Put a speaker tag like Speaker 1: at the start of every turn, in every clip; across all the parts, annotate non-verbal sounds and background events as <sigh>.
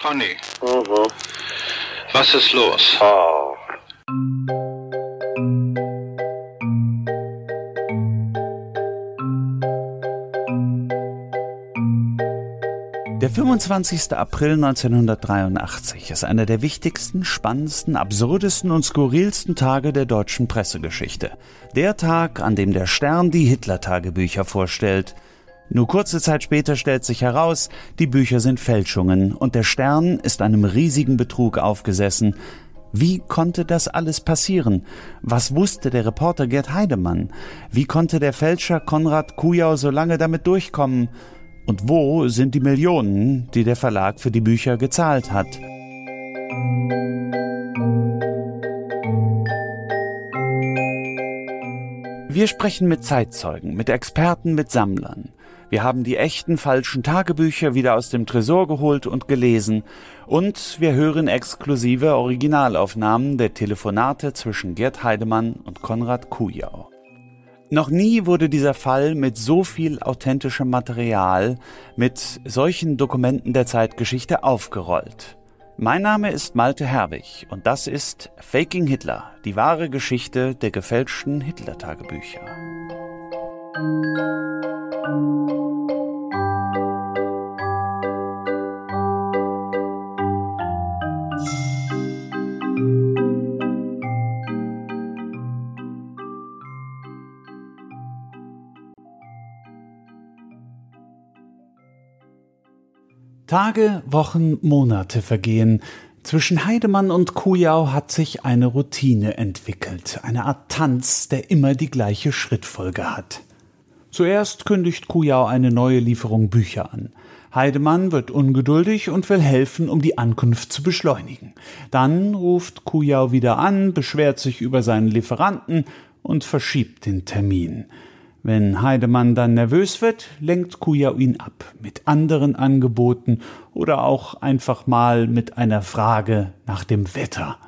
Speaker 1: Conny,
Speaker 2: Mhm.
Speaker 1: was ist los?
Speaker 2: Oh.
Speaker 3: Der 25. April 1983 ist einer der wichtigsten, spannendsten, absurdesten und skurrilsten Tage der deutschen Pressegeschichte. Der Tag, an dem der Stern die Hitler-Tagebücher vorstellt. Nur kurze Zeit später stellt sich heraus, die Bücher sind Fälschungen und der Stern ist einem riesigen Betrug aufgesessen. Wie konnte das alles passieren? Was wusste der Reporter Gerd Heidemann? Wie konnte der Fälscher Konrad Kujau so lange damit durchkommen? Und wo sind die Millionen, die der Verlag für die Bücher gezahlt hat? Wir sprechen mit Zeitzeugen, mit Experten, mit Sammlern. Wir haben die echten falschen Tagebücher wieder aus dem Tresor geholt und gelesen. Und wir hören exklusive Originalaufnahmen der Telefonate zwischen Gerd Heidemann und Konrad Kujau. Noch nie wurde dieser Fall mit so viel authentischem Material, mit solchen Dokumenten der Zeitgeschichte aufgerollt. Mein Name ist Malte Herwig und das ist Faking Hitler, die wahre Geschichte der gefälschten Hitler-Tagebücher. Tage, Wochen, Monate vergehen. Zwischen Heidemann und Kujau hat sich eine Routine entwickelt, eine Art Tanz, der immer die gleiche Schrittfolge hat. Zuerst kündigt Kujau eine neue Lieferung Bücher an. Heidemann wird ungeduldig und will helfen, um die Ankunft zu beschleunigen. Dann ruft Kujau wieder an, beschwert sich über seinen Lieferanten und verschiebt den Termin. Wenn Heidemann dann nervös wird, lenkt Kujau ihn ab mit anderen Angeboten oder auch einfach mal mit einer Frage nach dem Wetter.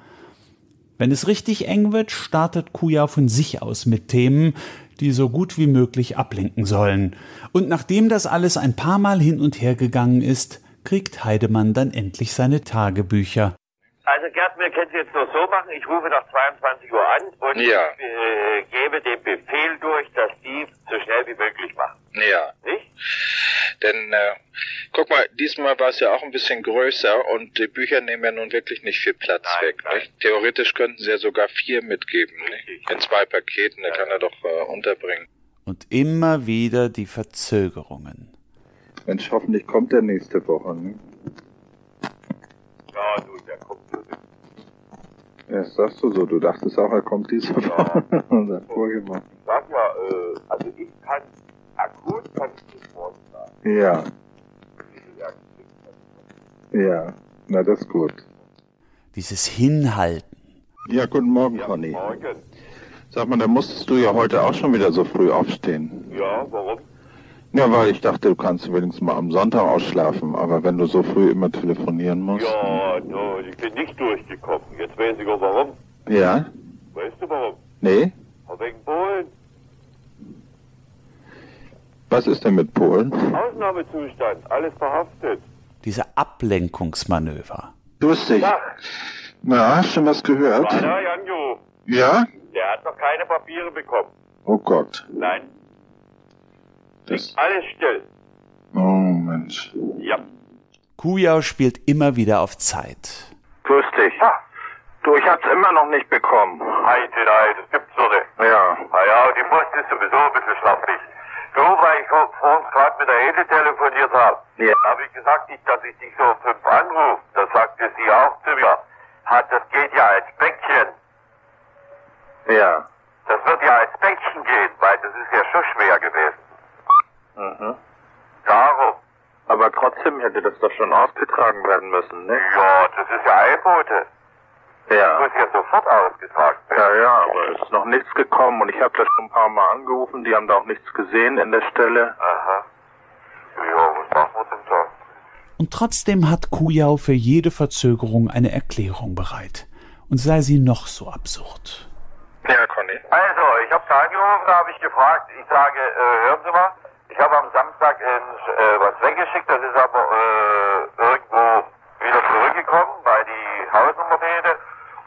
Speaker 3: Wenn es richtig eng wird, startet Kujau von sich aus mit Themen, die so gut wie möglich ablenken sollen. Und nachdem das alles ein paar Mal hin und her gegangen ist, kriegt Heidemann dann endlich seine Tagebücher.
Speaker 2: Also Gerd, wir können es jetzt noch so machen. Ich rufe nach 22 Uhr an und
Speaker 1: Ja.
Speaker 2: äh, gebe den Befehl durch, dass die so schnell wie möglich machen.
Speaker 1: Ja,
Speaker 2: Nicht?
Speaker 1: denn äh, guck mal, diesmal war es ja auch ein bisschen größer und die Bücher nehmen ja nun wirklich nicht viel Platz
Speaker 2: Nein,
Speaker 1: weg.
Speaker 2: nein.
Speaker 1: Nicht? Theoretisch könnten sie ja sogar vier mitgeben. Nicht? In zwei Paketen, da kann er doch äh, unterbringen.
Speaker 3: Und immer wieder die Verzögerungen.
Speaker 4: Mensch, hoffentlich kommt er nächste Woche. Ne?
Speaker 2: Ja, du, der kommt.
Speaker 4: Ja, das sagst du so. Du dachtest auch, er kommt diese Woche. <laughs>
Speaker 2: Ich sag ja, äh, also ich kann ich nicht morgen sagen.
Speaker 4: Ja, ja. Na, das ist gut.
Speaker 3: Dieses Hinhalten.
Speaker 4: Ja, guten Morgen,
Speaker 2: Ja,
Speaker 4: Conny.
Speaker 2: morgen.
Speaker 4: Sag mal, da musstest du ja heute auch schon wieder so früh aufstehen.
Speaker 2: Ja, warum?
Speaker 4: Ja, weil ich dachte, du kannst wenigstens mal am Sonntag ausschlafen. Aber wenn du so früh immer telefonieren musst.
Speaker 2: Ja, no, ich bin nicht durchgekommen. Jetzt weiß ich auch warum.
Speaker 4: Ja?
Speaker 2: Weißt du warum?
Speaker 4: Nee?
Speaker 2: Wegen Polen.
Speaker 4: Was ist denn mit Polen?
Speaker 2: Ausnahmezustand, alles verhaftet.
Speaker 3: Diese Ablenkungsmanöver.
Speaker 4: Dich.
Speaker 2: Ja,
Speaker 4: Na, hast du was gehört?
Speaker 2: war Janjo.
Speaker 4: Ja?
Speaker 2: Der hat noch keine Papiere bekommen.
Speaker 4: Oh Gott.
Speaker 2: Nein,
Speaker 4: Das.
Speaker 2: alles still.
Speaker 4: Oh Mensch.
Speaker 2: Ja.
Speaker 3: Kujau spielt immer wieder auf Zeit.
Speaker 4: Grüß dich. Du, ich hab's immer noch nicht bekommen.
Speaker 2: Heide, nein, das gibt's doch nicht.
Speaker 4: Ja.
Speaker 2: Na ja, die Post ist sowieso ein bisschen schlappig. Du, weil ich vor vor uns gerade mit der Ede telefoniert habe,
Speaker 4: Ja.
Speaker 2: habe ich gesagt, nicht, dass ich dich so um fünf anrufe. Das sagte sie auch zu mir. Hat, das geht ja als Päckchen.
Speaker 4: Ja.
Speaker 2: Das wird ja als Päckchen gehen, weil das ist ja schon schwer gewesen.
Speaker 4: Mhm.
Speaker 2: Darum.
Speaker 4: Aber trotzdem hätte das doch schon ausgetragen werden müssen, ne?
Speaker 2: Ja, das ist ja Eilbote. Das
Speaker 4: Ja.
Speaker 2: muss ja sofort ausgetragen werden.
Speaker 4: Ja, ja, aber es ist noch nichts gekommen und ich habe da schon ein paar Mal angerufen, die haben da auch nichts gesehen in der Stelle.
Speaker 2: Aha. Ja, was machen wir denn da?
Speaker 3: Und trotzdem hat Kujau für jede Verzögerung eine Erklärung bereit. Und sei sie noch so absurd.
Speaker 4: Ja, Conny.
Speaker 2: Also, ich habe da angerufen, da habe ich gefragt, ich sage, äh, hören Sie mal, ich habe am Samstag äh, was weggeschickt, das ist aber äh, irgendwo wieder gekommen bei die Hausnummerrede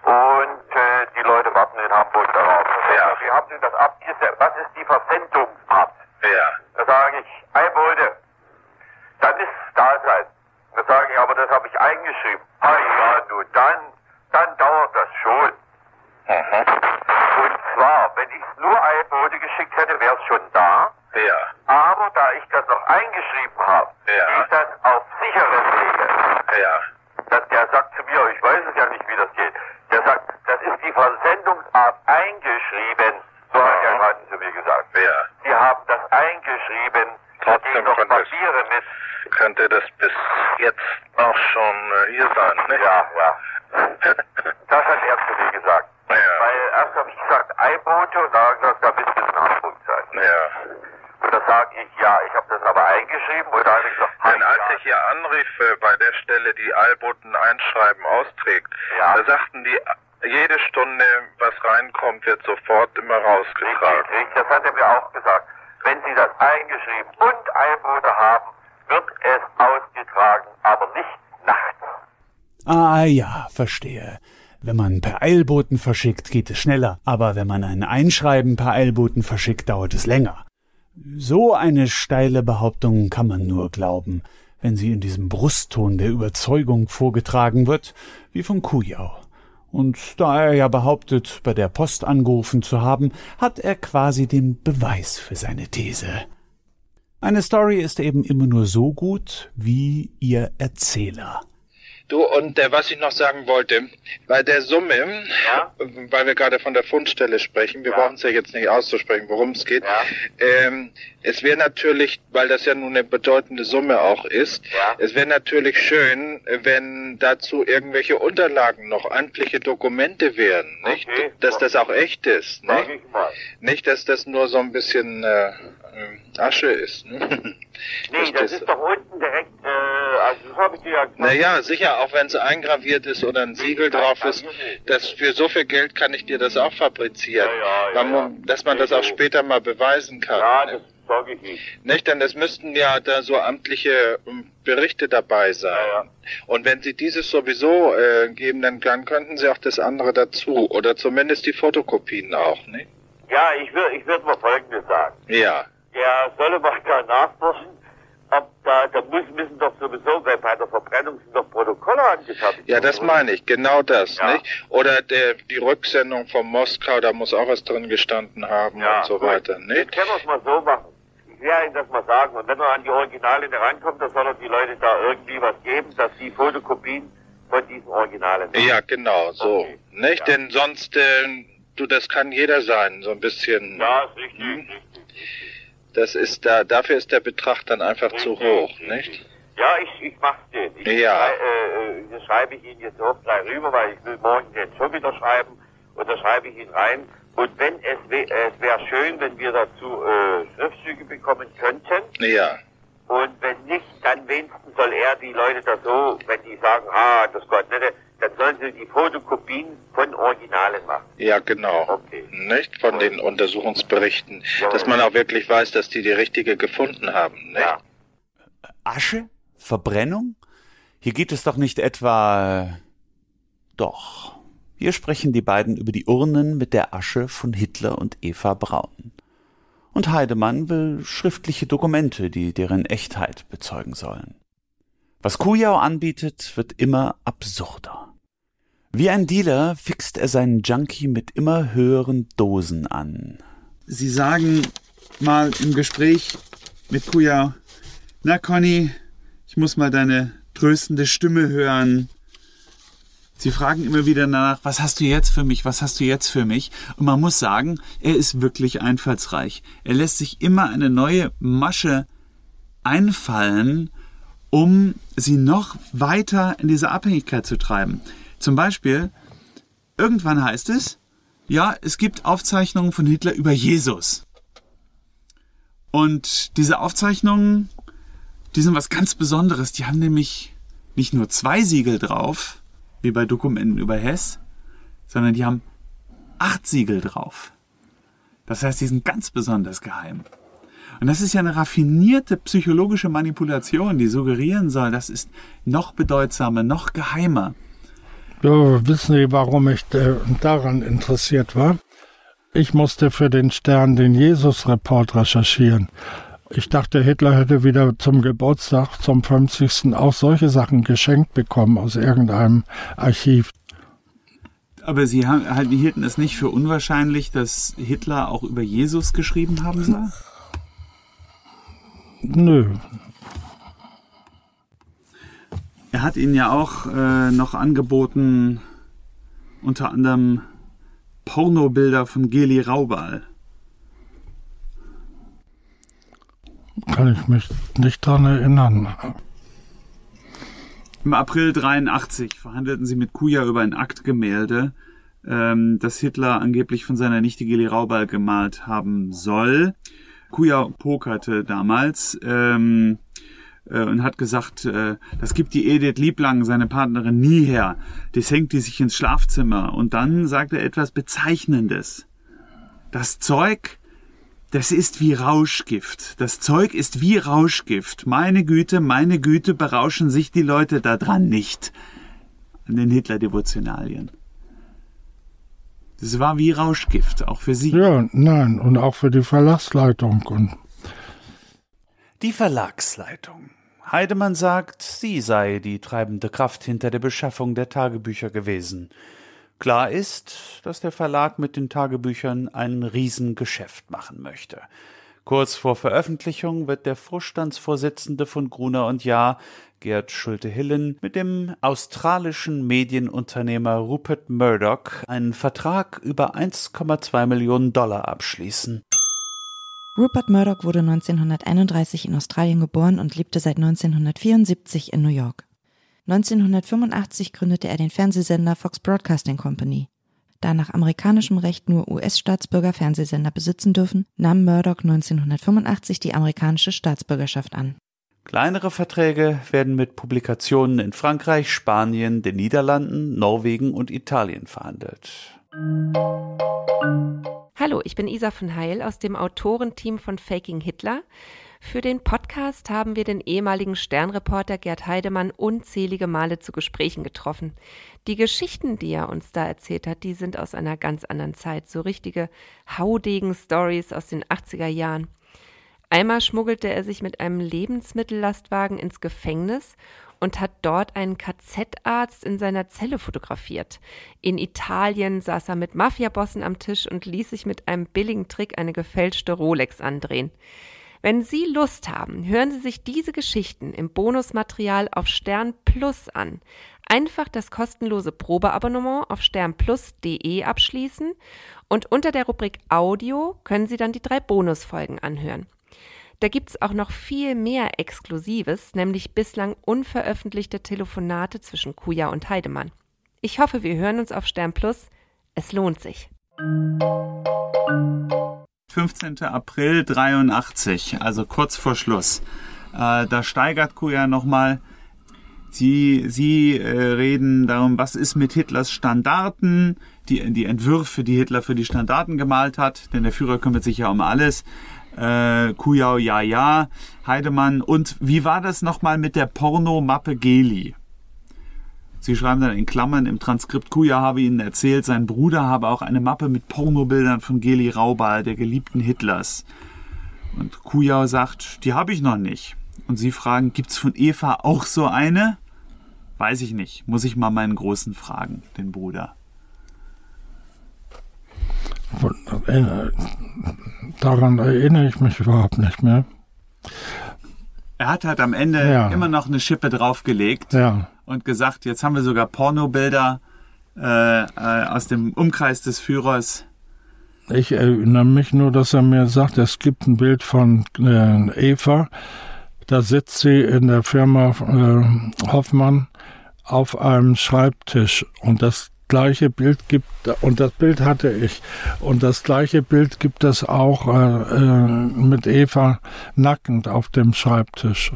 Speaker 2: und äh, die Leute warten in Hamburg darauf.
Speaker 5: Ja.
Speaker 2: Wie haben Sie das abgesetzt? Was ist die Versendungsart?
Speaker 5: Ja.
Speaker 2: Da sage ich, Eibolde, dann ist Dasein. Da sage ich, aber das habe ich eingeschrieben. Ah ja, du, dann, dann dauert das schon.
Speaker 5: Mhm.
Speaker 2: Und zwar, wenn ich es nur Eibolde geschickt hätte, wäre es schon da.
Speaker 5: Ja.
Speaker 2: Aber da ich das noch eingeschrieben habe,
Speaker 5: Ja.
Speaker 2: geht das auf sichere Wege.
Speaker 5: Ja.
Speaker 2: Das, der sagt zu mir, ich weiß es ja nicht, wie das geht. Der sagt, das ist die Versendungsart eingeschrieben. So hat der Mann zu mir gesagt.
Speaker 5: Ja.
Speaker 2: Sie haben das eingeschrieben.
Speaker 5: Trotzdem
Speaker 2: noch Papiere mit.
Speaker 5: Könnte das bis jetzt auch schon äh, hier sein, ne?
Speaker 2: Ja, ja. <laughs> Das hat er zu mir gesagt.
Speaker 5: Ja.
Speaker 2: Weil erst habe ich gesagt, Eibote und da hat er gesagt, da bist du in Hamburg sein.
Speaker 5: Ja.
Speaker 2: Und da sage ich, ja, ich habe das aber eingeschrieben und da hat er gesagt,
Speaker 5: Denn
Speaker 2: ah,
Speaker 5: als
Speaker 2: ja.
Speaker 5: ich hier anrief, äh, bei der Stelle, die Eilboten einschreiben austrägt,
Speaker 2: Ja.
Speaker 5: da sagten die, jede Stunde, was reinkommt, wird sofort immer rausgetragen.
Speaker 2: Richtig, richtig, das hat er mir auch gesagt. Wenn Sie das eingeschrieben und Eibote haben, wird es ausgetragen, aber nicht nachts.
Speaker 3: Ah ja, verstehe. Wenn man per Eilboten verschickt, geht es schneller, aber wenn man ein Einschreiben per Eilboten verschickt, dauert es länger. So eine steile Behauptung kann man nur glauben, wenn sie in diesem Brustton der Überzeugung vorgetragen wird, wie von Kujau. Und da er ja behauptet, bei der Post angerufen zu haben, hat er quasi den Beweis für seine These. Eine Story ist eben immer nur so gut wie ihr Erzähler.
Speaker 5: Du, und äh, was ich noch sagen wollte, bei der Summe,
Speaker 2: Ja?
Speaker 5: weil wir gerade von der Fundstelle sprechen, wir
Speaker 2: Ja.
Speaker 5: brauchen es ja jetzt nicht auszusprechen, worum es geht.
Speaker 2: Ja.
Speaker 5: Ähm, es wäre natürlich, weil das ja nun eine bedeutende Summe auch ist, es wäre natürlich schön, wenn dazu irgendwelche Unterlagen noch, amtliche Dokumente wären, nicht?
Speaker 2: Okay.
Speaker 5: Dass das auch echt ist, nicht?
Speaker 2: ich mal.
Speaker 5: Nicht, dass das nur so ein bisschen äh, Asche ist. Ne? <laughs>
Speaker 2: Nee, das
Speaker 5: Verstehst
Speaker 2: ist doch unten direkt, das habe ich dir ja gesagt.
Speaker 5: Naja, sicher, auch wenn es eingraviert ist oder ein Siegel drauf ist, das für so viel Geld kann ich dir das auch fabrizieren.
Speaker 2: Ja, ja, ja.
Speaker 5: Dass man das auch später mal beweisen kann.
Speaker 2: Ja, das sage ich nicht.
Speaker 5: Nicht, denn es müssten ja da so amtliche ähm, Berichte dabei sein.
Speaker 2: Ja, ja.
Speaker 5: Und wenn Sie dieses sowieso äh, geben, dann, dann könnten Sie auch das andere dazu. Oder zumindest die Fotokopien auch, ne?
Speaker 2: Ja, ich würde ich würd mal Folgendes sagen.
Speaker 5: Ja.
Speaker 2: Der solle mal da nachforschen, ob da, da muss, müssen doch sowieso, bei der Verbrennung sind doch Protokolle angefertigt.
Speaker 5: Ja, das meine ich, genau das,
Speaker 2: Ja.
Speaker 5: nicht? Oder der, die Rücksendung von Moskau, da muss auch was drin gestanden haben
Speaker 2: Ja,
Speaker 5: und so
Speaker 2: gut.
Speaker 5: weiter, nicht?
Speaker 2: können wir es mal so machen. Ich werde Ihnen das mal sagen. Und wenn er an die Originale rankommt, dann soll er die Leute da irgendwie was geben, dass die Fotokopien von diesen Originalen machen.
Speaker 5: Ja, genau, so.
Speaker 2: Okay.
Speaker 5: Nicht?
Speaker 2: Ja.
Speaker 5: Denn sonst, äh, du, das kann jeder sein, so ein bisschen.
Speaker 2: Ja, ist richtig,
Speaker 5: Hm?
Speaker 2: richtig.
Speaker 5: Das ist da, dafür ist der Betrag dann einfach zu
Speaker 2: Richtig,
Speaker 5: hoch,
Speaker 2: richtig.
Speaker 5: nicht?
Speaker 2: Ja, ich, ich mach's den. Ich
Speaker 5: Ja.
Speaker 2: schrei- äh, äh, das schreibe ich Ihnen jetzt auch gleich rüber, weil ich will morgen den schon wieder schreiben. Und da schreibe ich ihn rein. Und wenn es, wä- es wäre schön, wenn wir dazu äh, Schriftstücke bekommen könnten.
Speaker 5: Ja.
Speaker 2: Und wenn nicht, dann wenigstens soll er die Leute da so, wenn die sagen, ah, das Gott nicht, dann sollen sie die Fotokopien von Originalen machen.
Speaker 5: Ja, genau.
Speaker 2: Okay.
Speaker 5: Nicht? Von den Untersuchungsberichten.
Speaker 2: Ja.
Speaker 5: Dass man auch wirklich weiß, dass die die richtige gefunden haben, nicht?
Speaker 2: Ja.
Speaker 3: Asche? Verbrennung? Hier geht es doch nicht etwa. Doch. Hier sprechen die beiden über die Urnen mit der Asche von Hitler und Eva Braun. Und Heidemann will schriftliche Dokumente, die deren Echtheit bezeugen sollen. Was Kujau anbietet, wird immer absurder. Wie ein Dealer fixt er seinen Junkie mit immer höheren Dosen an.
Speaker 6: Sie sagen mal im Gespräch mit Kuya, na Conny, ich muss mal deine tröstende Stimme hören. Sie fragen immer wieder danach, was hast du jetzt für mich, was hast du jetzt für mich? Und man muss sagen, er ist wirklich einfallsreich. Er lässt sich immer eine neue Masche einfallen, um sie noch weiter in diese Abhängigkeit zu treiben. Zum Beispiel, irgendwann heißt es, ja, es gibt Aufzeichnungen von Hitler über Jesus. Und diese Aufzeichnungen, die sind was ganz Besonderes. Die haben nämlich nicht nur zwei Siegel drauf, wie bei Dokumenten über Hess, sondern die haben acht Siegel drauf. Das heißt, die sind ganz besonders geheim.
Speaker 3: Und das ist ja eine raffinierte psychologische Manipulation, die suggerieren soll, das ist noch bedeutsamer, noch geheimer.
Speaker 7: Ja, wissen Sie, warum ich äh, daran interessiert war? Ich musste für den Stern den Jesus-Report recherchieren. Ich dachte, Hitler hätte wieder zum Geburtstag, zum 50. auch solche Sachen geschenkt bekommen aus irgendeinem Archiv.
Speaker 3: Aber Sie haben, hielten es nicht für unwahrscheinlich, dass Hitler auch über Jesus geschrieben haben soll?
Speaker 7: Nö.
Speaker 3: Er hat Ihnen ja auch äh, noch angeboten, unter anderem Pornobilder von Geli Raubal.
Speaker 7: Kann ich mich nicht dran erinnern.
Speaker 3: Im April 83 verhandelten sie mit Kuja über ein Aktgemälde, ähm, das Hitler angeblich von seiner Nichte Geli Raubal gemalt haben soll. Kuja pokerte damals ähm, äh, und hat gesagt, äh, das gibt die Edith Lieblang, seine Partnerin, nie her. Das hängt die sich ins Schlafzimmer. Und dann sagt er etwas Bezeichnendes. Das Zeug das ist wie Rauschgift. Das Zeug ist wie Rauschgift. Meine Güte, meine Güte, berauschen sich die Leute da dran nicht. An den Hitler-Devotionalien. Das war wie Rauschgift, auch für Sie.
Speaker 7: Ja, nein, und auch für die Verlagsleitung. Und
Speaker 8: die Verlagsleitung. Heidemann sagt, sie sei die treibende Kraft hinter der Beschaffung der Tagebücher gewesen. Klar ist, dass der Verlag mit den Tagebüchern ein Riesengeschäft machen möchte. Kurz vor Veröffentlichung wird der Vorstandsvorsitzende von Gruner und Jahr, Gerd Schulte-Hillen, mit dem australischen Medienunternehmer Rupert Murdoch einen Vertrag über 1,2 Millionen Dollar abschließen.
Speaker 9: Rupert Murdoch wurde 1931 in Australien geboren und lebte seit 1974 in New York. 1985 gründete er den Fernsehsender Fox Broadcasting Company. Da nach amerikanischem Recht nur US-Staatsbürger Fernsehsender besitzen dürfen, nahm Murdoch 1985 die amerikanische Staatsbürgerschaft an.
Speaker 8: Kleinere Verträge werden mit Publikationen in Frankreich, Spanien, den Niederlanden, Norwegen und Italien verhandelt.
Speaker 10: Hallo, ich bin Isa von Heil aus dem Autorenteam von Faking Hitler. Für den Podcast haben wir den ehemaligen Sternreporter Gerd Heidemann unzählige Male zu Gesprächen getroffen. Die Geschichten, die er uns da erzählt hat, die sind aus einer ganz anderen Zeit, so richtige Haudegen-Stories aus den 80er Jahren. Einmal schmuggelte er sich mit einem Lebensmittellastwagen ins Gefängnis und hat dort einen KZ-Arzt in seiner Zelle fotografiert. In Italien saß er mit Mafiabossen am Tisch und ließ sich mit einem billigen Trick eine gefälschte Rolex andrehen. Wenn Sie Lust haben, hören Sie sich diese Geschichten im Bonusmaterial auf Stern Plus an. Einfach das kostenlose Probeabonnement auf sternplus.de abschließen und unter der Rubrik Audio können Sie dann die drei Bonusfolgen anhören. Da gibt es auch noch viel mehr Exklusives, nämlich bislang unveröffentlichte Telefonate zwischen Kuja und Heidemann. Ich hoffe, wir hören uns auf Stern Plus. Es lohnt sich.
Speaker 3: 15. April 83, also kurz vor Schluss. Äh, da steigert Kuja nochmal. Sie, sie äh, reden darum, was ist mit Hitlers Standarten, die, die Entwürfe, die Hitler für die Standarten gemalt hat, denn der Führer kümmert sich ja um alles. Äh, Kujau, ja, ja, Heidemann. Und wie war das nochmal mit der Pornomappe Geli? Sie schreiben dann in Klammern im Transkript, Kuja habe ihnen erzählt, sein Bruder habe auch eine Mappe mit Pornobildern von Geli Raubal, der geliebten Hitlers. Und Kuja sagt, die habe ich noch nicht. Und sie fragen, gibt's von Eva auch so eine? Weiß ich nicht. Muss ich mal meinen Großen fragen, den Bruder.
Speaker 7: Daran erinnere ich mich überhaupt nicht mehr.
Speaker 3: Er hat halt am Ende ja. immer noch eine Schippe draufgelegt.
Speaker 7: Ja
Speaker 3: und gesagt, jetzt haben wir sogar Pornobilder äh, äh, aus dem Umkreis des Führers.
Speaker 7: Ich erinnere mich nur, dass er mir sagt, es gibt ein Bild von äh, Eva. Da sitzt sie in der Firma äh, Hoffmann auf einem Schreibtisch und das gleiche Bild gibt und das Bild hatte ich und das gleiche Bild gibt es auch äh, äh, mit Eva nackend auf dem Schreibtisch.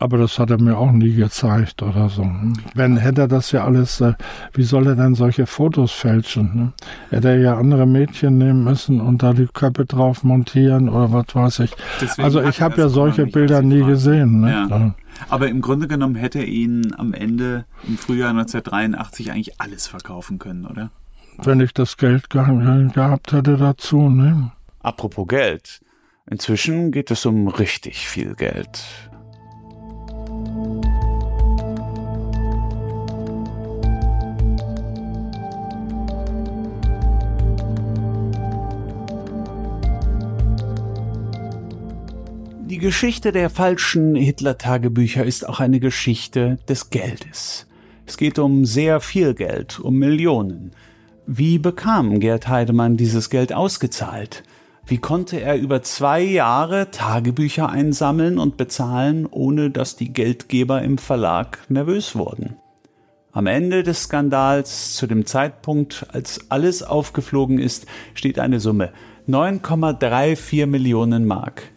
Speaker 7: Aber das hat er mir auch nie gezeigt oder so. Wenn hätte er das ja alles, äh, wie soll er dann solche Fotos fälschen? Ne? Hätte er ja andere Mädchen nehmen müssen und da die Köpfe drauf montieren oder was weiß ich.
Speaker 11: Deswegen
Speaker 7: also ich habe ja solche Bilder nie gesehen. Ne?
Speaker 11: Ja. Aber im Grunde genommen hätte er ihn am Ende im Frühjahr 1983 eigentlich alles verkaufen können, oder?
Speaker 7: Wenn ich das Geld ge gehabt hätte dazu, ne?
Speaker 3: Apropos Geld. Inzwischen geht es um richtig viel Geld. Die Geschichte der falschen Hitler-Tagebücher ist auch eine Geschichte des Geldes. Es geht um sehr viel Geld, um Millionen. Wie bekam Gerd Heidemann dieses Geld ausgezahlt? Wie konnte er über zwei Jahre Tagebücher einsammeln und bezahlen, ohne dass die Geldgeber im Verlag nervös wurden? Am Ende des Skandals, zu dem Zeitpunkt, als alles aufgeflogen ist, steht eine Summe 9,34 Millionen Mark.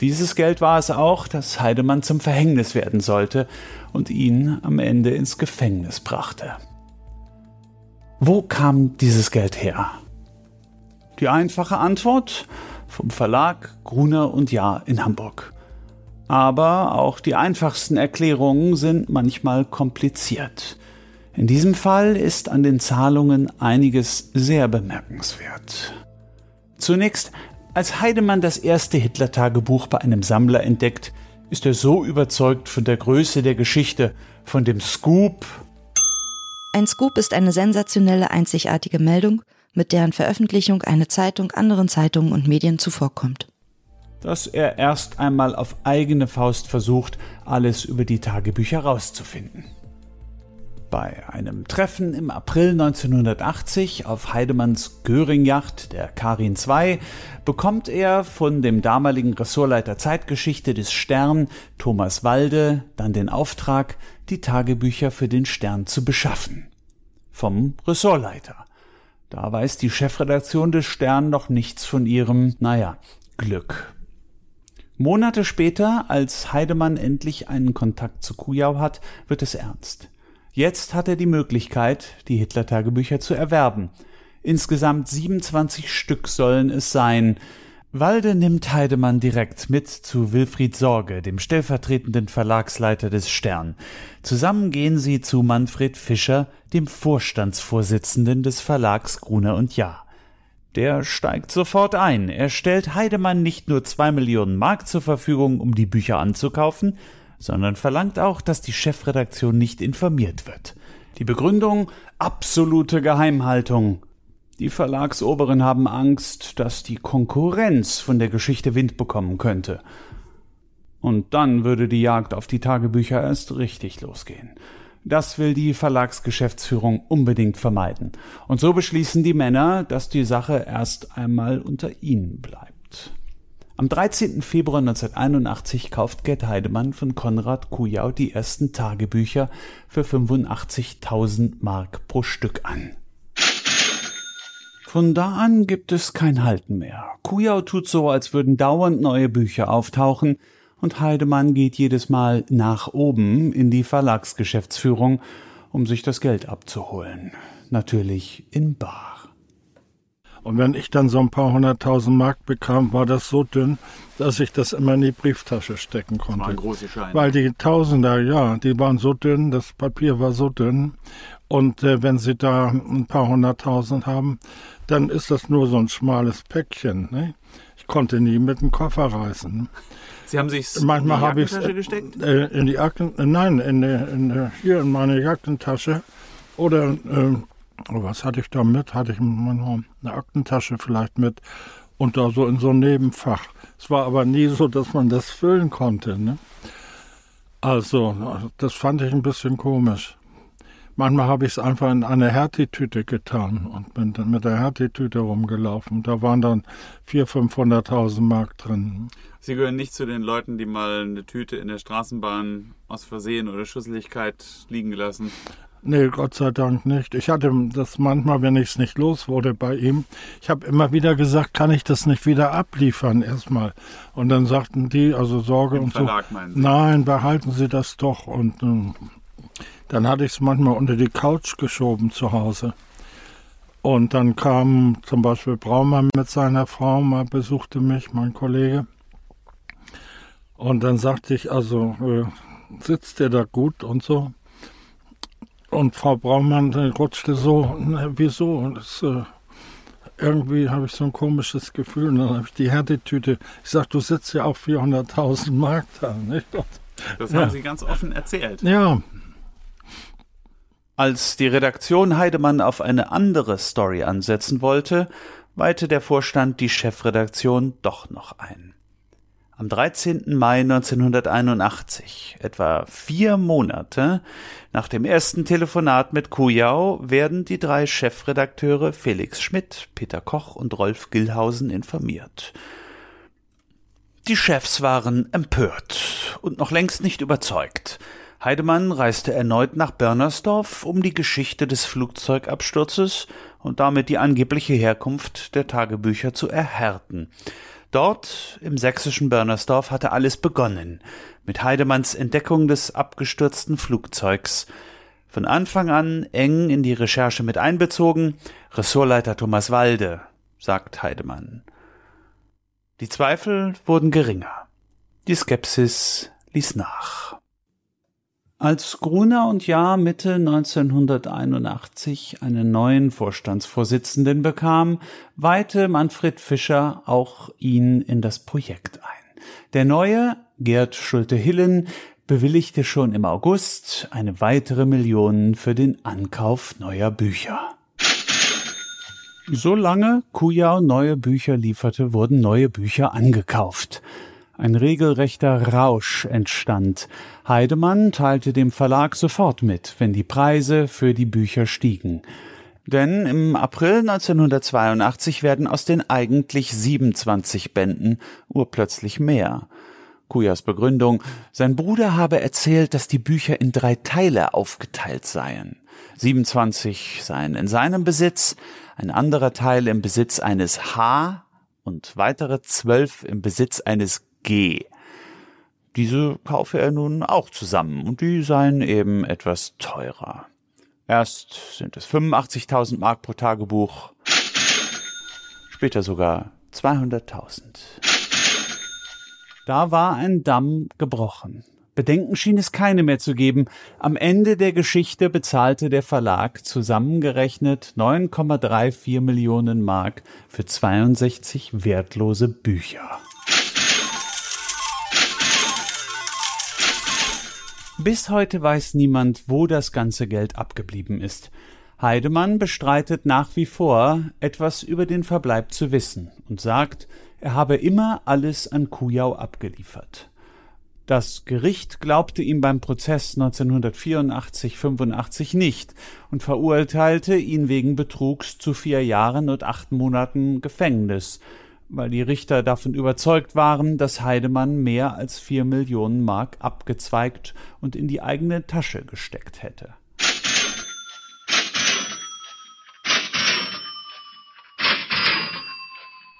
Speaker 3: Dieses Geld war es auch, das Heidemann zum Verhängnis werden sollte und ihn am Ende ins Gefängnis brachte. Wo kam dieses Geld her? Die einfache Antwort vom Verlag Gruner und Jahr in Hamburg. Aber auch die einfachsten Erklärungen sind manchmal kompliziert. In diesem Fall ist an den Zahlungen einiges sehr bemerkenswert. Zunächst, als Heidemann das erste Hitler-Tagebuch bei einem Sammler entdeckt, ist er so überzeugt von der Größe der Geschichte, von dem Scoop,
Speaker 9: Ein Scoop ist eine sensationelle, einzigartige Meldung, mit deren Veröffentlichung eine Zeitung anderen Zeitungen und Medien zuvorkommt.
Speaker 3: dass er erst einmal auf eigene Faust versucht, alles über die Tagebücher rauszufinden. Bei einem Treffen im April 1980 auf Heidemanns Göring-Yacht, der Karin II, bekommt er von dem damaligen Ressortleiter Zeitgeschichte des Stern, Thomas Walde, dann den Auftrag, die Tagebücher für den Stern zu beschaffen. Vom Ressortleiter. Da weiß die Chefredaktion des Stern noch nichts von ihrem, naja, Glück. Monate später, als Heidemann endlich einen Kontakt zu Kujau hat, wird es ernst. Jetzt hat er die Möglichkeit, die Hitler-Tagebücher zu erwerben. Insgesamt 27 Stück sollen es sein. Walde nimmt Heidemann direkt mit zu Wilfried Sorge, dem stellvertretenden Verlagsleiter des Stern. Zusammen gehen sie zu Manfred Fischer, dem Vorstandsvorsitzenden des Verlags Gruner und Jahr. Der steigt sofort ein. Er stellt Heidemann nicht nur zwei Millionen Mark zur Verfügung, um die Bücher anzukaufen, sondern verlangt auch, dass die Chefredaktion nicht informiert wird. Die Begründung absolute Geheimhaltung. Die Verlagsoberen haben Angst, dass die Konkurrenz von der Geschichte Wind bekommen könnte. Und dann würde die Jagd auf die Tagebücher erst richtig losgehen. Das will die Verlagsgeschäftsführung unbedingt vermeiden. Und so beschließen die Männer, dass die Sache erst einmal unter ihnen bleibt. Am 13. Februar 1981 kauft Gerd Heidemann von Konrad Kujau die ersten Tagebücher für 85.000 Mark pro Stück an. Von da an gibt es kein Halten mehr. Kujau tut so, als würden dauernd neue Bücher auftauchen, und Heidemann geht jedes Mal nach oben in die Verlagsgeschäftsführung, um sich das Geld abzuholen. Natürlich in Bar.
Speaker 7: Und wenn ich dann so ein paar hunderttausend Mark bekam, war das so dünn, dass ich das immer in die Brieftasche stecken konnte.
Speaker 11: Waren große Scheine.
Speaker 7: Weil die Tausender, ja, die waren so dünn, das Papier war so dünn. Und äh, wenn Sie da ein paar hunderttausend haben, dann ist das nur so ein schmales Päckchen. Ne? Ich konnte nie mit dem Koffer reißen.
Speaker 11: Sie haben sich
Speaker 7: Manchmal habe ich
Speaker 11: gesteckt?
Speaker 7: äh, in die Akten, äh, nein, in, in, hier in meine Jackentasche. Oder äh, was hatte ich da mit? Hatte ich eine Aktentasche vielleicht mit und da so in so ein Nebenfach. Es war aber nie so, dass man das füllen konnte. Ne? Also, das fand ich ein bisschen komisch. Manchmal habe ich es einfach in eine Hertie-Tüte getan und bin dann mit der Hertie-Tüte rumgelaufen. Da waren dann 400.000, 500.000 Mark drin.
Speaker 11: Sie gehören nicht zu den Leuten, die mal eine Tüte in der Straßenbahn aus Versehen oder Schusseligkeit liegen lassen.
Speaker 7: Nee, Gott sei Dank nicht. Ich hatte das manchmal, wenn ich es nicht los wurde bei ihm. Ich habe immer wieder gesagt, kann ich das nicht wieder abliefern erstmal. Und dann sagten die, also Sorge
Speaker 11: Im
Speaker 7: und
Speaker 11: Verlag,
Speaker 7: so. Nein, behalten Sie das doch. Und ähm, dann hatte ich es manchmal unter die Couch geschoben zu Hause. Und dann kam zum Beispiel Braumann mit seiner Frau, mal besuchte mich, mein Kollege. Und dann sagte ich, also äh, sitzt der da gut und so. Und Frau Braumann äh, rutschte so, na, wieso? Das, äh, irgendwie habe ich so ein komisches Gefühl. Und dann habe ich die Härtetüte. Ich sag, du sitzt ja auch 400.000 Mark da. Nicht?
Speaker 11: Das
Speaker 7: Ja.
Speaker 11: haben Sie ganz offen erzählt.
Speaker 7: Ja,
Speaker 3: Als die Redaktion Heidemann auf eine andere Story ansetzen wollte, weihte der Vorstand die Chefredaktion doch noch ein. Am 13. Mai 1981, etwa vier Monate nach dem ersten Telefonat mit Kujau, werden die drei Chefredakteure Felix Schmidt, Peter Koch und Rolf Gillhausen informiert. Die Chefs waren empört und noch längst nicht überzeugt. Heidemann reiste erneut nach Börnersdorf, um die Geschichte des Flugzeugabsturzes und damit die angebliche Herkunft der Tagebücher zu erhärten. Dort, im sächsischen Börnersdorf, hatte alles begonnen, mit Heidemanns Entdeckung des abgestürzten Flugzeugs. Von Anfang an eng in die Recherche mit einbezogen, Ressortleiter Thomas Walde, sagt Heidemann. Die Zweifel wurden geringer. Die Skepsis ließ nach. Als Gruner und Jahr Mitte 1981 einen neuen Vorstandsvorsitzenden bekam, weihte Manfred Fischer auch ihn in das Projekt ein. Der neue, Gerd Schulte-Hillen, bewilligte schon im August eine weitere Million für den Ankauf neuer Bücher. Solange Kujau neue Bücher lieferte, wurden neue Bücher angekauft. Ein regelrechter Rausch entstand. Heidemann teilte dem Verlag sofort mit, wenn die Preise für die Bücher stiegen. Denn im April 1982 werden aus den eigentlich 27 Bänden urplötzlich mehr. Kujas Begründung, sein Bruder habe erzählt, dass die Bücher in drei Teile aufgeteilt seien. 27 seien in seinem Besitz, ein anderer Teil im Besitz eines H und weitere zwölf im Besitz eines G. Diese kaufe er nun auch zusammen und die seien eben etwas teurer. Erst sind es 85.000 Mark pro Tagebuch, später sogar 200.000. Da war ein Damm gebrochen. Bedenken schien es keine mehr zu geben. Am Ende der Geschichte bezahlte der Verlag zusammengerechnet 9,34 Millionen Mark für 62 wertlose Bücher. Bis heute weiß niemand, wo das ganze Geld abgeblieben ist. Heidemann bestreitet nach wie vor, etwas über den Verbleib zu wissen und sagt, er habe immer alles an Kujau abgeliefert. Das Gericht glaubte ihm beim Prozess 1984-85 nicht und verurteilte ihn wegen Betrugs zu vier Jahren und acht Monaten Gefängnis, weil die Richter davon überzeugt waren, dass Heidemann mehr als vier Millionen Mark abgezweigt und in die eigene Tasche gesteckt hätte.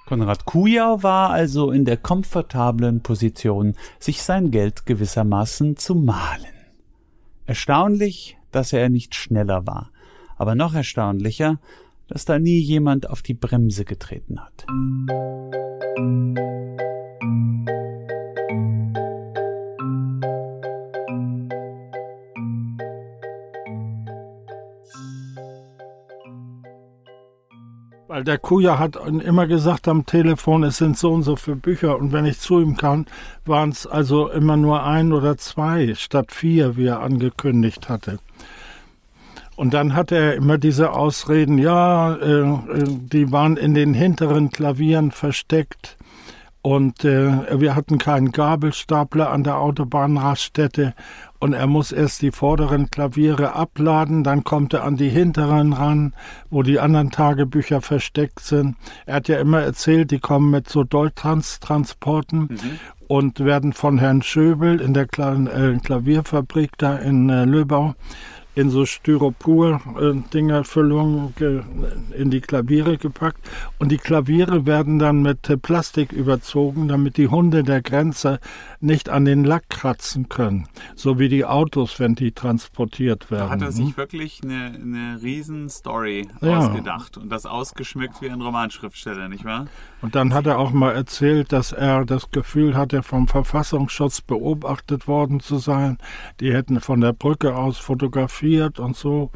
Speaker 3: Konrad Kujau war also in der komfortablen Position, sich sein Geld gewissermaßen zu mahlen. Erstaunlich, dass er nicht schneller war, aber noch erstaunlicher, dass da nie jemand auf die Bremse getreten hat.
Speaker 7: Weil der Kuja hat immer gesagt am Telefon, es sind so und so viele Bücher und wenn ich zu ihm kam, waren es also immer nur ein oder zwei statt vier, wie er angekündigt hatte. Und dann hatte er immer diese Ausreden, ja, äh, äh, die waren in den hinteren Klavieren versteckt. Und äh, wir hatten keinen Gabelstapler an der Autobahnraststätte. Und er muss erst die vorderen Klaviere abladen, dann kommt er an die hinteren ran, wo die anderen Tagebücher versteckt sind. Er hat ja immer erzählt, die kommen mit so Deuttrans-Transporten und werden von Herrn Schöbel in der kleinen äh, Klavierfabrik da in äh, Löbau in so Styropor-Dingerfüllungen in die Klaviere gepackt. Und die Klaviere werden dann mit Plastik überzogen, damit die Hunde der Grenze nicht an den Lack kratzen können. So wie die Autos, wenn die transportiert werden. Da
Speaker 11: hat er sich hm? wirklich eine, eine riesen Story ja. ausgedacht und das ausgeschmückt wie ein Romanschriftsteller, nicht wahr?
Speaker 7: Und dann hat er auch mal erzählt, dass er das Gefühl hatte, vom Verfassungsschutz beobachtet worden zu sein. Die hätten von der Brücke aus fotografiert und so.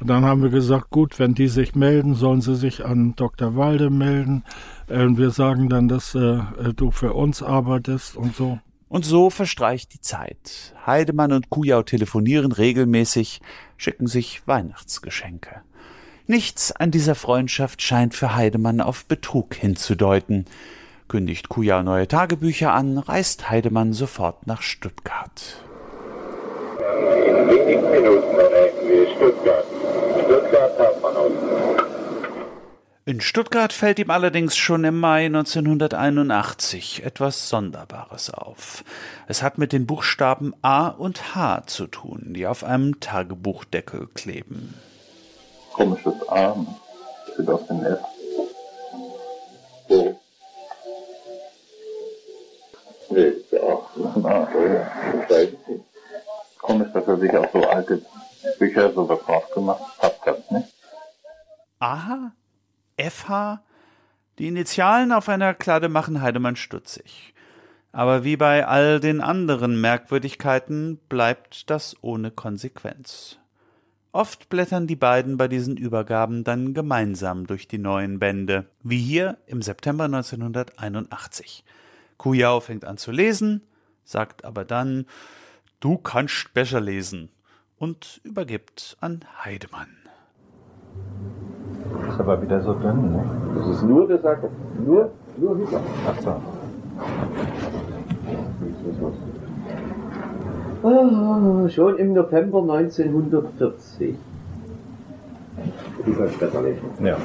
Speaker 7: Und dann haben wir gesagt, gut, wenn die sich melden, sollen sie sich an Dr. Walde melden. Und wir sagen dann, dass äh, du für uns arbeitest und so.
Speaker 3: Und so verstreicht die Zeit. Heidemann und Kujau telefonieren regelmäßig, schicken sich Weihnachtsgeschenke. Nichts an dieser Freundschaft scheint für Heidemann auf Betrug hinzudeuten. Kündigt Kujau neue Tagebücher an, reist Heidemann sofort nach Stuttgart. In wenigen Minuten erreichen wir Stuttgart. Stuttgart Hauptbahnhof. In Stuttgart fällt ihm allerdings schon im Mai 1981 etwas Sonderbares auf. Es hat mit den Buchstaben A und H zu tun, die auf einem Tagebuchdeckel kleben
Speaker 4: komisches A. Steht auf dem F. So. Nee, ist ja auch ein A. Ich weiß nicht. Komisch, dass er sich auch so alte Bücher so drauf gemacht hat. Ganz nicht.
Speaker 3: Aha. FH? Die Initialen auf einer Klade machen Heidemann stutzig. Aber wie bei all den anderen Merkwürdigkeiten bleibt das ohne Konsequenz. Oft blättern die beiden bei diesen Übergaben dann gemeinsam durch die neuen Bände, wie hier im September 1981. Kujau fängt an zu lesen, sagt aber dann, du kannst besser lesen und übergibt an Heidemann.
Speaker 12: Ist aber wieder so dünn, ne?
Speaker 2: Das ist nur der Sack, nur, nur Hüter. Ach so. Oh, schon im November 1940.
Speaker 12: Du kannst besser lesen. Ja.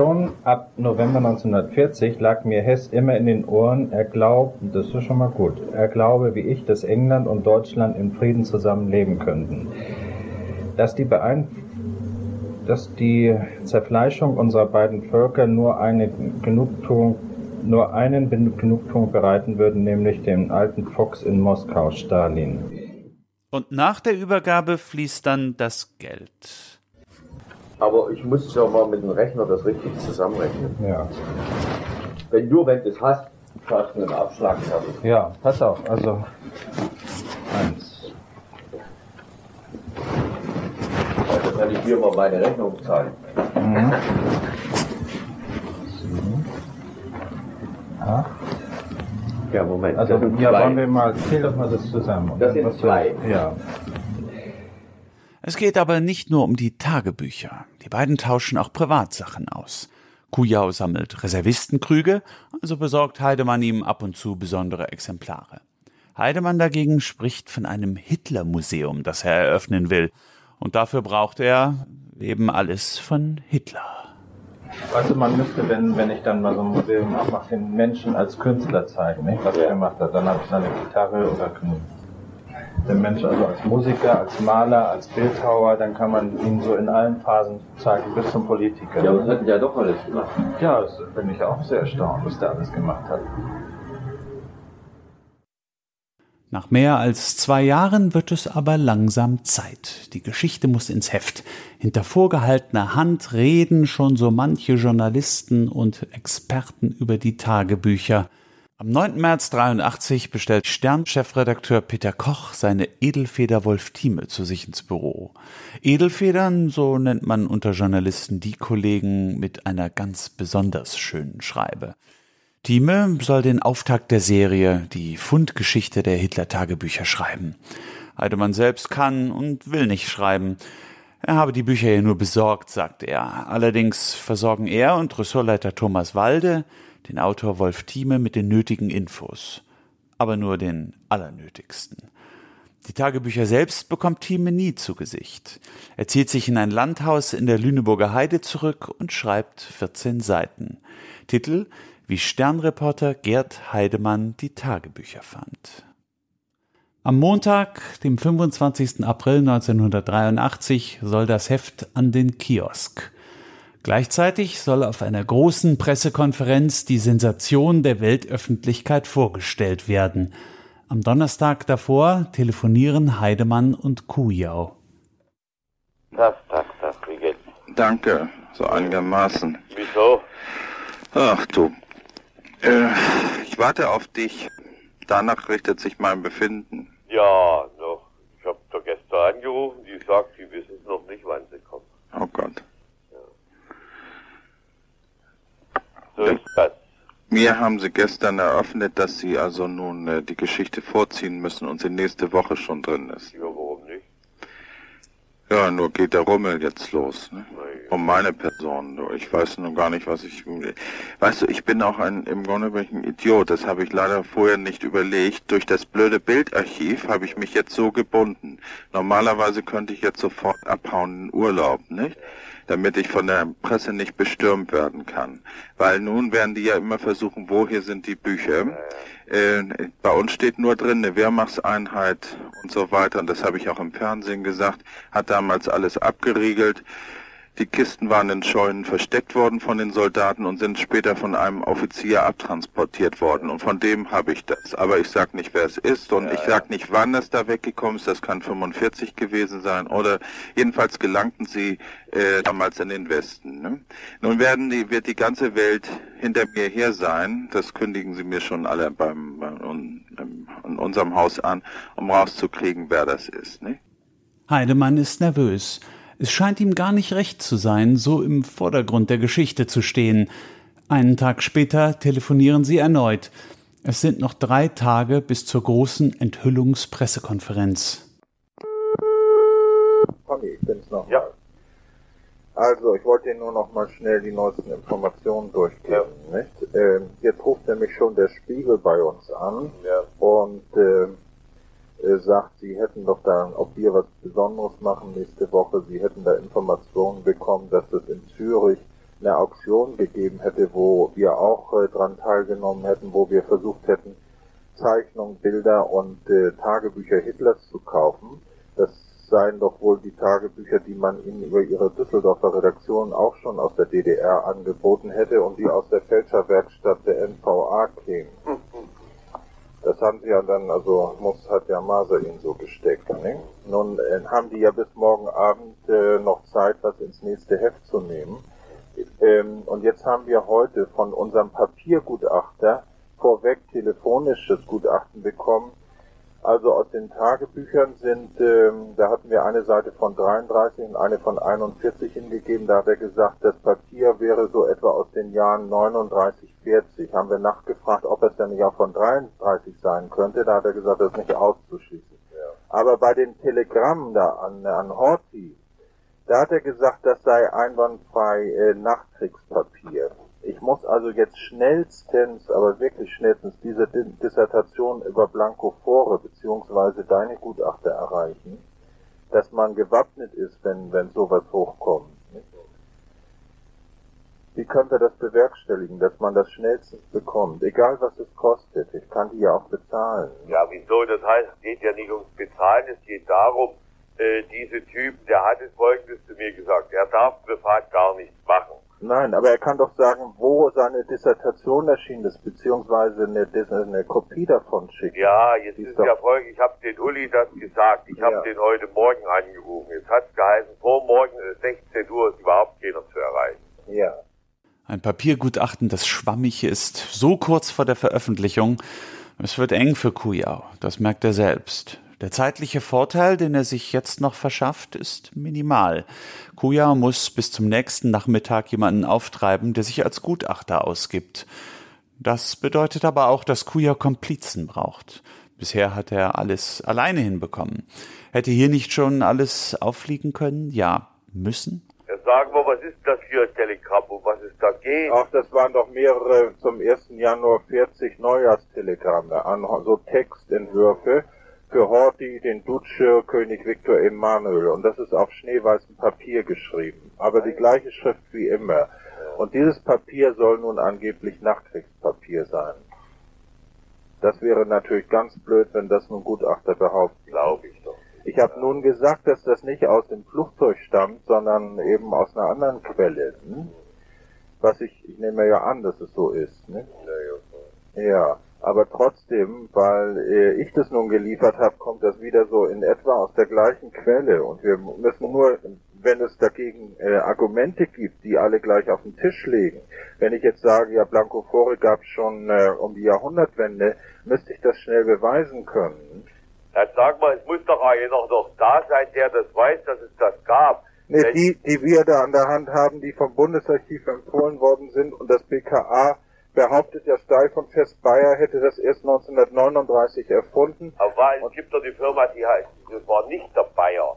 Speaker 12: Schon ab November 1940 lag mir Hess immer in den Ohren, er glaubt, das ist schon mal gut, er glaube wie ich, dass England und Deutschland in Frieden zusammenleben könnten. Dass die, Beein dass die Zerfleischung unserer beiden Völker nur eine Genugtuung nur einen Genugtuung bereiten würden, nämlich den alten Fuchs in Moskau, Stalin.
Speaker 3: Und nach der Übergabe fließt dann das Geld.
Speaker 2: Aber ich muss ja mal mit dem Rechner das richtig zusammenrechnen.
Speaker 12: Ja.
Speaker 2: Wenn nur wenn du es hast, schaffst du einen Abschlag.
Speaker 12: Ja, pass auf, also eins.
Speaker 2: Also kann ich hier mal meine Rechnung zahlen. Mhm.
Speaker 12: Aha. Ja, Moment. Also, ja, wollen wir mal, zähl doch mal das zusammen.
Speaker 2: Das sind zwei.
Speaker 12: Ja.
Speaker 3: Es geht aber nicht nur um die Tagebücher. Die beiden tauschen auch Privatsachen aus. Kujau sammelt Reservistenkrüge, also besorgt Heidemann ihm ab und zu besondere Exemplare. Heidemann dagegen spricht von einem Hitler-Museum, das er eröffnen will. Und dafür braucht er eben alles von Hitler.
Speaker 12: Also man müsste, wenn, wenn ich dann mal so ein Museum abmache, den Menschen als Künstler zeigen, nicht? was er gemacht hat. Dann habe ich eine Gitarre oder den Mensch also als Musiker, als Maler, als Bildhauer, dann kann man ihn so in allen Phasen zeigen, bis zum Politiker.
Speaker 2: Ja, aber das hat ja doch alles gemacht.
Speaker 12: Ja, das bin ich auch sehr erstaunt, was der alles gemacht hat.
Speaker 3: Nach mehr als zwei Jahren wird es aber langsam Zeit. Die Geschichte muss ins Heft. Hinter vorgehaltener Hand reden schon so manche Journalisten und Experten über die Tagebücher. Am 9. März 83 bestellt Stern-Chefredakteur Peter Koch seine Edelfeder Wolf Thieme zu sich ins Büro. Edelfedern, so nennt man unter Journalisten die Kollegen mit einer ganz besonders schönen Schreibe. Thieme soll den Auftakt der Serie, die Fundgeschichte der Hitler-Tagebücher schreiben. Heidemann selbst kann und will nicht schreiben. Er habe die Bücher ja nur besorgt, sagt er. Allerdings versorgen er und Ressortleiter Thomas Walde den Autor Wolf Thieme mit den nötigen Infos. Aber nur den allernötigsten. Die Tagebücher selbst bekommt Thieme nie zu Gesicht. Er zieht sich in ein Landhaus in der Lüneburger Heide zurück und schreibt 14 Seiten. Titel wie Sternreporter Gerd Heidemann die Tagebücher fand. Am Montag, dem 25. April 1983, soll das Heft an den Kiosk. Gleichzeitig soll auf einer großen Pressekonferenz die Sensation der Weltöffentlichkeit vorgestellt werden. Am Donnerstag davor telefonieren Heidemann und Kujau.
Speaker 2: Tag, Tag, Tag, wie geht's?
Speaker 13: Danke, so einigermaßen.
Speaker 2: Wieso?
Speaker 13: Ach du, äh, ich warte auf dich. Danach richtet sich mein Befinden.
Speaker 2: Ja, noch. Ich hab doch gestern angerufen, die sagt, sie wissen noch nicht, wann sie kommen.
Speaker 13: Oh Gott.
Speaker 2: So ist das.
Speaker 13: Mir haben sie gestern eröffnet, dass sie also nun äh, die Geschichte vorziehen müssen und sie nächste Woche schon drin ist.
Speaker 2: Ja, warum nicht?
Speaker 13: Ja, nur geht der Rummel jetzt los. Ne? Um meine Person. Du. Ich weiß nun gar nicht, was ich. Weißt du, ich bin auch ein im Grunde bin ich ein Idiot. Das habe ich leider vorher nicht überlegt. Durch das blöde Bildarchiv habe ich mich jetzt so gebunden. Normalerweise könnte ich jetzt sofort abhauen Urlaub, nicht? damit ich von der Presse nicht bestürmt werden kann. Weil nun werden die ja immer versuchen, wo hier sind die Bücher. Äh, bei uns steht nur drin eine Wehrmachtseinheit und so weiter. Und das habe ich auch im Fernsehen gesagt. Hat damals alles abgeriegelt. Die Kisten waren in Scheunen versteckt worden von den Soldaten und sind später von einem Offizier abtransportiert worden. Und von dem habe ich das. Aber ich sag nicht, wer es ist und ich sag nicht, wann es da weggekommen ist. Das kann 45 gewesen sein oder jedenfalls gelangten sie äh, damals in den Westen. Ne? Nun werden die, wird die ganze Welt hinter mir her sein. Das kündigen sie mir schon alle beim, beim in unserem Haus an, um rauszukriegen, wer das ist. Ne?
Speaker 3: Heidemann ist nervös. Es scheint ihm gar nicht recht zu sein, so im Vordergrund der Geschichte zu stehen. Einen Tag später telefonieren sie erneut. Es sind noch drei Tage bis zur großen Enthüllungspressekonferenz.
Speaker 5: Tommy, ich bin's noch.
Speaker 2: Ja.
Speaker 5: Also, ich wollte Ihnen nur noch mal schnell die neuesten Informationen durchgeben. Nicht? Ähm, jetzt ruft nämlich schon der Spiegel bei uns an
Speaker 2: Ja.
Speaker 5: und ähm, äh, sagt, Sie hätten doch da, ob wir was Besonderes machen nächste Woche, Sie hätten da Informationen bekommen, dass es in Zürich eine Auktion gegeben hätte, wo wir auch äh, dran teilgenommen hätten, wo wir versucht hätten, Zeichnungen, Bilder und äh, Tagebücher Hitlers zu kaufen. Das seien doch wohl die Tagebücher, die man Ihnen über Ihre Düsseldorfer Redaktion auch schon aus der DDR angeboten hätte und die aus der Fälscherwerkstatt der NVA kämen. Das haben sie ja dann, also muss hat ja Maser ihnen so gesteckt. Ne? Nun äh, haben die ja bis morgen Abend äh, noch Zeit, was ins nächste Heft zu nehmen. Ähm, und jetzt haben wir heute von unserem Papiergutachter vorweg telefonisches Gutachten bekommen. Also aus den Tagebüchern sind, ähm, da hatten wir eine Seite von 33 und eine von 41 hingegeben. Da hat er gesagt, das Papier wäre so etwa aus den Jahren 39, 40. Haben wir nachgefragt, ob es denn nicht auch von 33 sein könnte. Da hat er gesagt, das ist nicht auszuschließen. Aber bei den Telegrammen da an, an Horthy, da hat er gesagt, das sei einwandfrei äh, Nachkriegspapier. Ich muss also jetzt schnellstens, aber wirklich schnellstens diese Di- Dissertation über Blankofore beziehungsweise deine Gutachter erreichen, dass man gewappnet ist, wenn, wenn sowas hochkommt. Wie wir das bewerkstelligen, dass man das schnellstens bekommt? Egal was es kostet, ich kann die ja auch bezahlen.
Speaker 2: Ja, wieso? Das heißt, es geht ja nicht ums Bezahlen, es geht darum, äh, diese Typen, der hat es folgendes zu mir gesagt, er darf privat gar nichts machen.
Speaker 5: Nein, aber er kann doch sagen, wo seine Dissertation erschienen ist, beziehungsweise eine, Dis- eine Kopie davon schicken.
Speaker 2: Ja, jetzt
Speaker 5: Die ist
Speaker 2: ja folgendes, ich habe den Uli das gesagt, ich habe
Speaker 5: Ja.
Speaker 2: den heute Morgen angerufen. Jetzt hat es geheißen, vor morgen äh, 16 Uhr ist überhaupt keiner zu erreichen.
Speaker 5: Ja.
Speaker 3: Ein Papiergutachten, das schwammig ist, so kurz vor der Veröffentlichung. Es wird eng für Kujau, das merkt er selbst. Der zeitliche Vorteil, den er sich jetzt noch verschafft, ist minimal. Kujau muss bis zum nächsten Nachmittag jemanden auftreiben, der sich als Gutachter ausgibt. Das bedeutet aber auch, dass Kujau Komplizen braucht. Bisher hat er alles alleine hinbekommen. Hätte hier nicht schon alles auffliegen können? Ja, müssen?
Speaker 2: Sagen wir, was ist das für ein Telegramm, um was es da geht?
Speaker 5: Ach, das waren doch mehrere zum 1. Januar 40 Neujahrstelegramme an so Textentwürfe für Horthy, den Duce, König Viktor Emanuel. Und das ist auf schneeweißem Papier geschrieben. Aber die gleiche Schrift wie immer. Und dieses Papier soll nun angeblich Nachkriegspapier sein. Das wäre natürlich ganz blöd, wenn das nun Gutachter behauptet.
Speaker 2: Glaube ich doch.
Speaker 5: Ich habe nun gesagt, dass das nicht aus dem Flugzeug stammt, sondern eben aus einer anderen Quelle. Hm? Was ich, ich nehme ja an, dass es so ist. Ne? Ja, aber trotzdem, weil äh, ich das nun geliefert habe, kommt das wieder so in etwa aus der gleichen Quelle. Und wir müssen nur, wenn es dagegen äh, Argumente gibt, die alle gleich auf den Tisch legen. Wenn ich jetzt sage, ja, Blanco Fore gab es schon äh, um die Jahrhundertwende, müsste ich das schnell beweisen können.
Speaker 2: Jetzt sag mal, es muss doch einer noch da sein, der das weiß, dass es das gab.
Speaker 5: Ne,
Speaker 2: Wenn-
Speaker 5: die, die wir da an der Hand haben, die vom Bundesarchiv empfohlen worden sind und das BKA behauptet, ja Steif und Fest Bayer hätte das erst 1939 erfunden.
Speaker 2: Aber es gibt doch die Firma, die heißt, das war nicht der Bayer.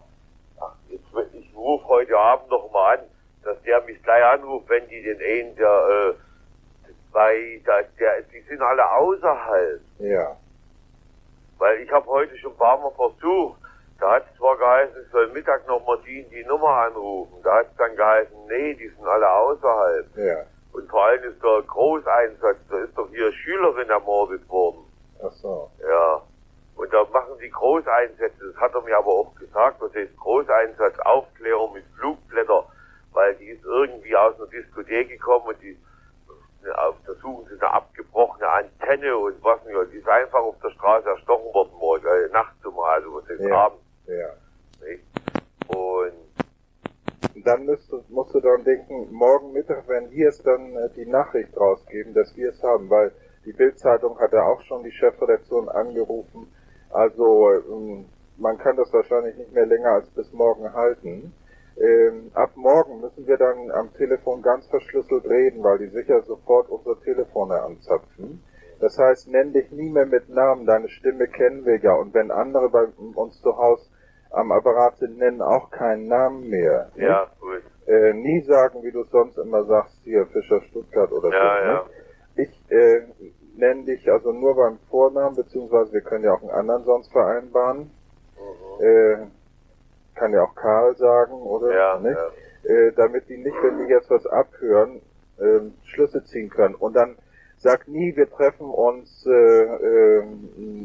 Speaker 2: Ach, jetzt, ich rufe heute Abend noch mal an, dass der mich gleich anruft, wenn die den einen, der, äh, bei, der, der, die sind alle außerhalb.
Speaker 5: Ja.
Speaker 2: Weil ich habe heute schon ein paar Mal versucht. Da hat es zwar geheißen, ich soll Mittag noch mal die, die Nummer anrufen. Da hat es dann geheißen, nee, die sind alle außerhalb.
Speaker 5: Ja.
Speaker 2: Und vor allem ist der Großeinsatz, da ist doch hier Schülerin ermordet worden.
Speaker 5: Ach so.
Speaker 2: Ja. Und da machen die Großeinsätze, das hat er mir aber auch gesagt, das heißt Großeinsatz, Aufklärung mit Flugblätter, weil die ist irgendwie aus einer Diskothek gekommen und die auf da suchen sie eine abgebrochene Antenne und was nicht, die ist einfach auf der Straße erstochen worden morgen, äh, nachts um, also was ist
Speaker 5: Ja.
Speaker 2: abends,
Speaker 5: Ja.
Speaker 2: nicht? Und
Speaker 5: Und dann musst du, dann denken, morgen Mittag, wenn wir es dann äh, die Nachricht rausgeben, dass wir es haben, weil die Bildzeitung hat ja auch schon die Chefredaktion angerufen. Also ähm, man kann das wahrscheinlich nicht mehr länger als bis morgen halten. Ähm, ab morgen müssen wir dann am Telefon ganz verschlüsselt reden, weil die sicher sofort unsere Telefone anzapfen. Das heißt, nenn dich nie mehr mit Namen, deine Stimme kennen wir ja. Und wenn andere bei uns zu Hause am Apparat sind, nennen auch keinen Namen mehr.
Speaker 2: ja, gut.
Speaker 5: Äh, nie sagen, wie du es sonst immer sagst, hier Fischer Stuttgart oder
Speaker 2: Ja,
Speaker 5: so.
Speaker 2: ja.
Speaker 5: Ne? Ich äh, nenne dich also nur beim Vornamen, beziehungsweise wir können ja auch einen anderen sonst vereinbaren. Äh, kann ja auch Karl sagen, oder?
Speaker 2: Ja,
Speaker 5: nicht? Äh, damit die nicht, wenn die jetzt was abhören, ähm, Schlüsse ziehen können. Und dann sag nie, wir treffen uns äh, äh,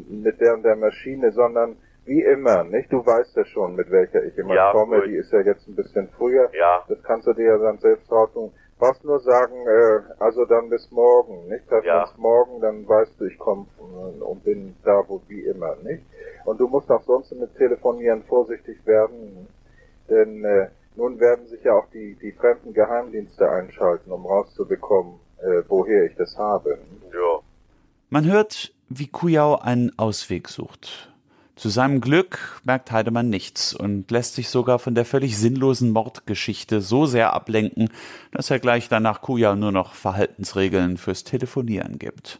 Speaker 5: mit der und der Maschine, sondern wie immer, nicht? Du weißt ja schon, mit welcher ich immer
Speaker 2: Ja,
Speaker 5: komme.
Speaker 2: gut.
Speaker 5: Die ist ja jetzt ein bisschen früher.
Speaker 2: Ja.
Speaker 5: Das kannst du dir ja dann selbst raussuchen. Brauchst nur sagen, äh, also dann bis morgen, nicht? Treffen
Speaker 2: Ja.
Speaker 5: uns morgen, dann weißt du, ich komme und bin da, wo wie immer, nicht? Und du musst auch sonst mit Telefonieren vorsichtig werden, denn äh, nun werden sich ja auch die, die fremden Geheimdienste einschalten, um rauszubekommen, äh, woher ich das habe.
Speaker 2: Ja.
Speaker 3: Man hört, wie Kujau einen Ausweg sucht. Zu seinem Glück merkt Heidemann nichts und lässt sich sogar von der völlig sinnlosen Mordgeschichte so sehr ablenken, dass er gleich danach Kujau nur noch Verhaltensregeln fürs Telefonieren gibt.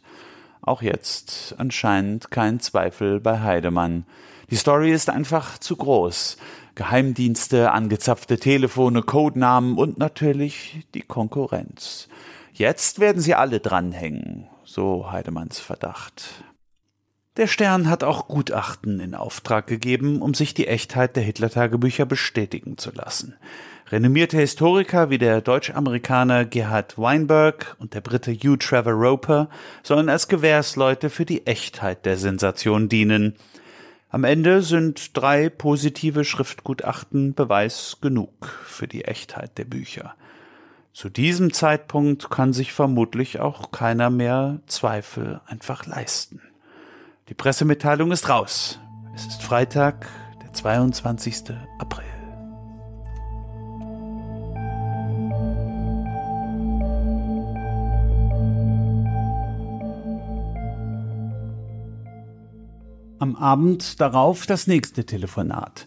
Speaker 3: Auch jetzt anscheinend kein Zweifel bei Heidemann. Die Story ist einfach zu groß. Geheimdienste, angezapfte Telefone, Codenamen und natürlich die Konkurrenz. Jetzt werden sie alle dranhängen, so Heidemanns Verdacht. Der Stern hat auch Gutachten in Auftrag gegeben, um sich die Echtheit der Hitler-Tagebücher bestätigen zu lassen. Renommierte Historiker wie der Deutsch-Amerikaner Gerhard Weinberg und der Brite Hugh Trevor Roper sollen als Gewährsleute für die Echtheit der Sensation dienen. Am Ende sind drei positive Schriftgutachten Beweis genug für die Echtheit der Bücher. Zu diesem Zeitpunkt kann sich vermutlich auch keiner mehr Zweifel einfach leisten. Die Pressemitteilung ist raus. Es ist Freitag, der 22. April. Am Abend darauf das nächste Telefonat.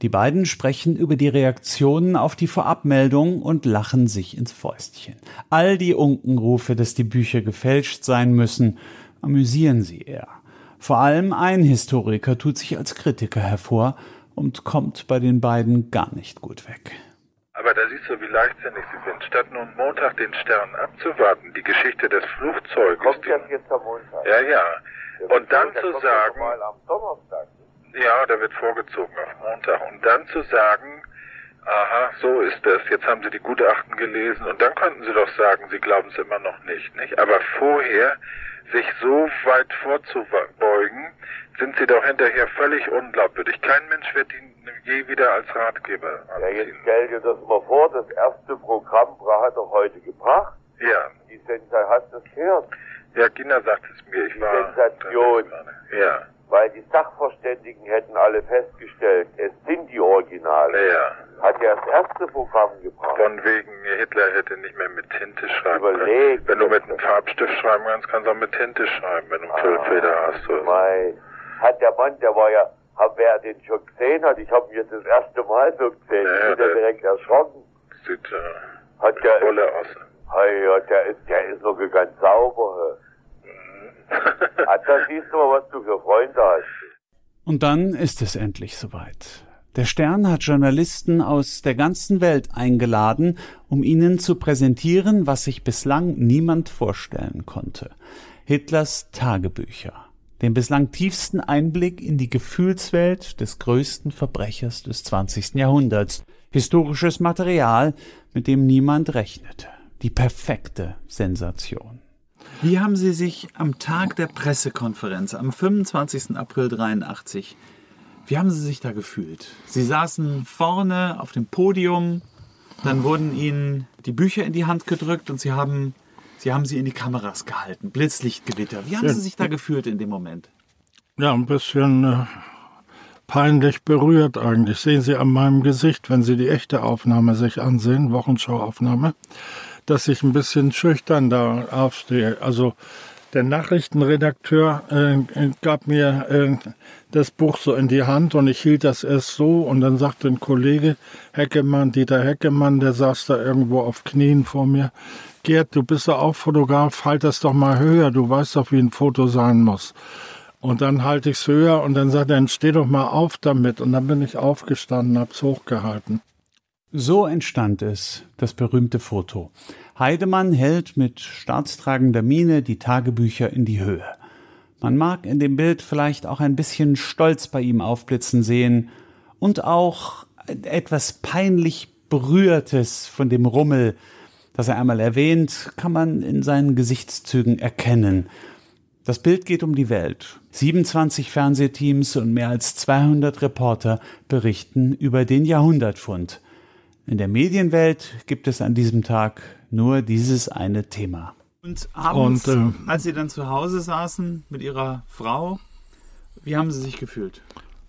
Speaker 3: Die beiden sprechen über die Reaktionen auf die Vorabmeldung und lachen sich ins Fäustchen. All die Unkenrufe, dass die Bücher gefälscht sein müssen, amüsieren sie eher. Vor allem ein Historiker tut sich als Kritiker hervor und kommt bei den beiden gar nicht gut weg.
Speaker 1: Aber da siehst du, wie leichtsinnig sie sind. Statt nun Montag den Stern abzuwarten, die Geschichte des Flugzeuges.
Speaker 2: Kommt das jetzt am Montag?
Speaker 1: ja, ja. Und dann zu
Speaker 2: ja
Speaker 1: sagen, ja, da wird vorgezogen auf Montag. Und dann zu sagen,
Speaker 5: Aha, so ist es. Jetzt haben Sie die Gutachten gelesen und dann könnten Sie doch sagen, Sie glauben es immer noch nicht, nicht? Aber vorher sich so weit vorzubeugen, sind Sie doch hinterher völlig unglaubwürdig. Kein Mensch wird Ihnen je wieder als Ratgeber
Speaker 2: Ja, jetzt stell dir das mal vor, das erste Programm hat er heute gebracht.
Speaker 5: Ja.
Speaker 2: Die Sensation, hast du das gehört?
Speaker 5: Ja, Gina sagt es mir. Ich
Speaker 2: Die
Speaker 5: war.
Speaker 2: Sensation.
Speaker 5: Ja.
Speaker 2: Weil die Sachverständigen hätten alle festgestellt, es sind die Originale.
Speaker 5: Ja.
Speaker 2: Hat ja das erste Programm gebracht.
Speaker 5: Von wegen, Hitler hätte nicht mehr mit Tinte schreiben
Speaker 2: Überleg.
Speaker 5: können. Wenn du mit einem Farbstift schreiben kannst, kannst du auch mit Tinte schreiben, wenn du einen Füllfeder hast. Oder so.
Speaker 2: Mei, hat der Mann, der war ja, hab, wer den schon gesehen hat, ich habe ihn jetzt das erste Mal so gesehen,
Speaker 5: Ja,
Speaker 2: ich bin ja
Speaker 5: der-
Speaker 2: direkt erschrocken.
Speaker 5: Sieht äh,
Speaker 2: Hat der,
Speaker 5: Wolle aus.
Speaker 2: hey, ja, der ist, der ist noch ganz sauber. Ah, da siehst du mal, was du für Freunde hast.
Speaker 3: Und dann ist es endlich soweit. Der Stern hat Journalisten aus der ganzen Welt eingeladen, um ihnen zu präsentieren, was sich bislang niemand vorstellen konnte. Hitlers Tagebücher. Den bislang tiefsten Einblick in die Gefühlswelt des größten Verbrechers des 20. Jahrhunderts. Historisches Material, mit dem niemand rechnete. Die perfekte Sensation.
Speaker 14: Wie haben Sie sich am Tag der Pressekonferenz, am 25. April 83, wie haben Sie sich da gefühlt? Sie saßen vorne auf dem Podium, dann wurden Ihnen die Bücher in die Hand gedrückt und Sie haben, Sie haben sie in die Kameras gehalten. Blitzlichtgewitter. Wie haben. Sie sich da gefühlt in dem Moment?
Speaker 7: Ja, ein bisschen äh, peinlich berührt eigentlich. Sehen Sie an meinem Gesicht, wenn Sie die echte Aufnahme sich ansehen, Wochenschauaufnahme, dass ich ein bisschen schüchtern da aufstehe. Also der Nachrichtenredakteur äh, gab mir äh, das Buch so in die Hand und ich hielt das erst so und dann sagte ein Kollege, Heckemann, Dieter Heckemann, der saß da irgendwo auf Knien vor mir, Gerd, du bist ja auch Fotograf, halt das doch mal höher, du weißt doch, wie ein Foto sein muss. Und dann halte ich es höher und dann sagt er, dann steh doch mal auf damit. Und dann bin ich aufgestanden, hab's hochgehalten.
Speaker 3: So entstand es, das berühmte Foto. Heidemann hält mit staatstragender Miene die Tagebücher in die Höhe. Man mag in dem Bild vielleicht auch ein bisschen Stolz bei ihm aufblitzen sehen und auch etwas peinlich Berührtes von dem Rummel, das er einmal erwähnt, kann man in seinen Gesichtszügen erkennen. Das Bild geht um die Welt. 27 Fernsehteams und mehr als 200 Reporter berichten über den Jahrhundertfund. In der Medienwelt gibt es an diesem Tag nur dieses eine Thema.
Speaker 14: Und abends,
Speaker 7: Und, äh,
Speaker 14: als Sie dann zu Hause saßen mit Ihrer Frau, wie haben Sie sich gefühlt?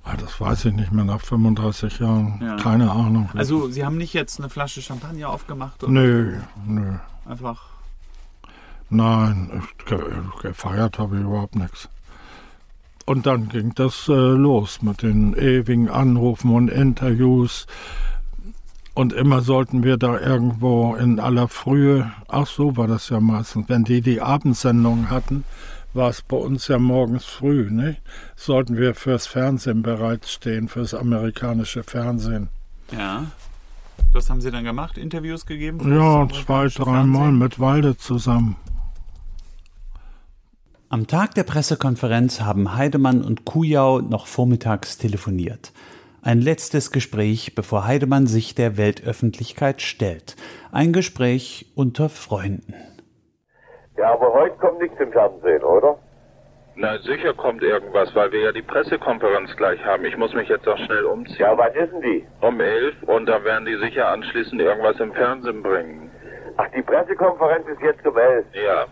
Speaker 7: Ah, Das weiß ich nicht mehr nach 35 Jahren.
Speaker 14: Ja.
Speaker 7: Keine Ahnung.
Speaker 14: Also Sie haben nicht jetzt eine Flasche Champagner aufgemacht und
Speaker 7: Nö, nö.
Speaker 14: einfach
Speaker 7: Nein, gefeiert habe ich überhaupt nichts. Und dann ging das äh, los mit den ewigen Anrufen und Interviews. Und immer sollten wir da irgendwo in aller Frühe, ach so war das ja meistens, wenn die die Abendsendung hatten, war es bei uns ja morgens früh, ne? Sollten wir fürs Fernsehen bereitstehen, fürs amerikanische Fernsehen.
Speaker 14: Ja. Das haben Sie dann gemacht, Interviews gegeben?
Speaker 7: Ja, zwei, dreimal mit Walde zusammen.
Speaker 3: Am Tag der Pressekonferenz haben Heidemann und Kujau noch vormittags telefoniert. Ein letztes Gespräch, bevor Heidemann sich der Weltöffentlichkeit stellt. Ein Gespräch unter Freunden.
Speaker 2: Ja, aber heute kommt nichts im Fernsehen, oder?
Speaker 5: Na, sicher kommt irgendwas, weil wir ja die Pressekonferenz gleich haben. Ich muss mich jetzt auch schnell umziehen.
Speaker 2: Ja, wann ist denn die?
Speaker 5: Um elf und da werden die sicher anschließend irgendwas im Fernsehen bringen.
Speaker 2: Ach, die Pressekonferenz ist jetzt um elf.
Speaker 5: Ja.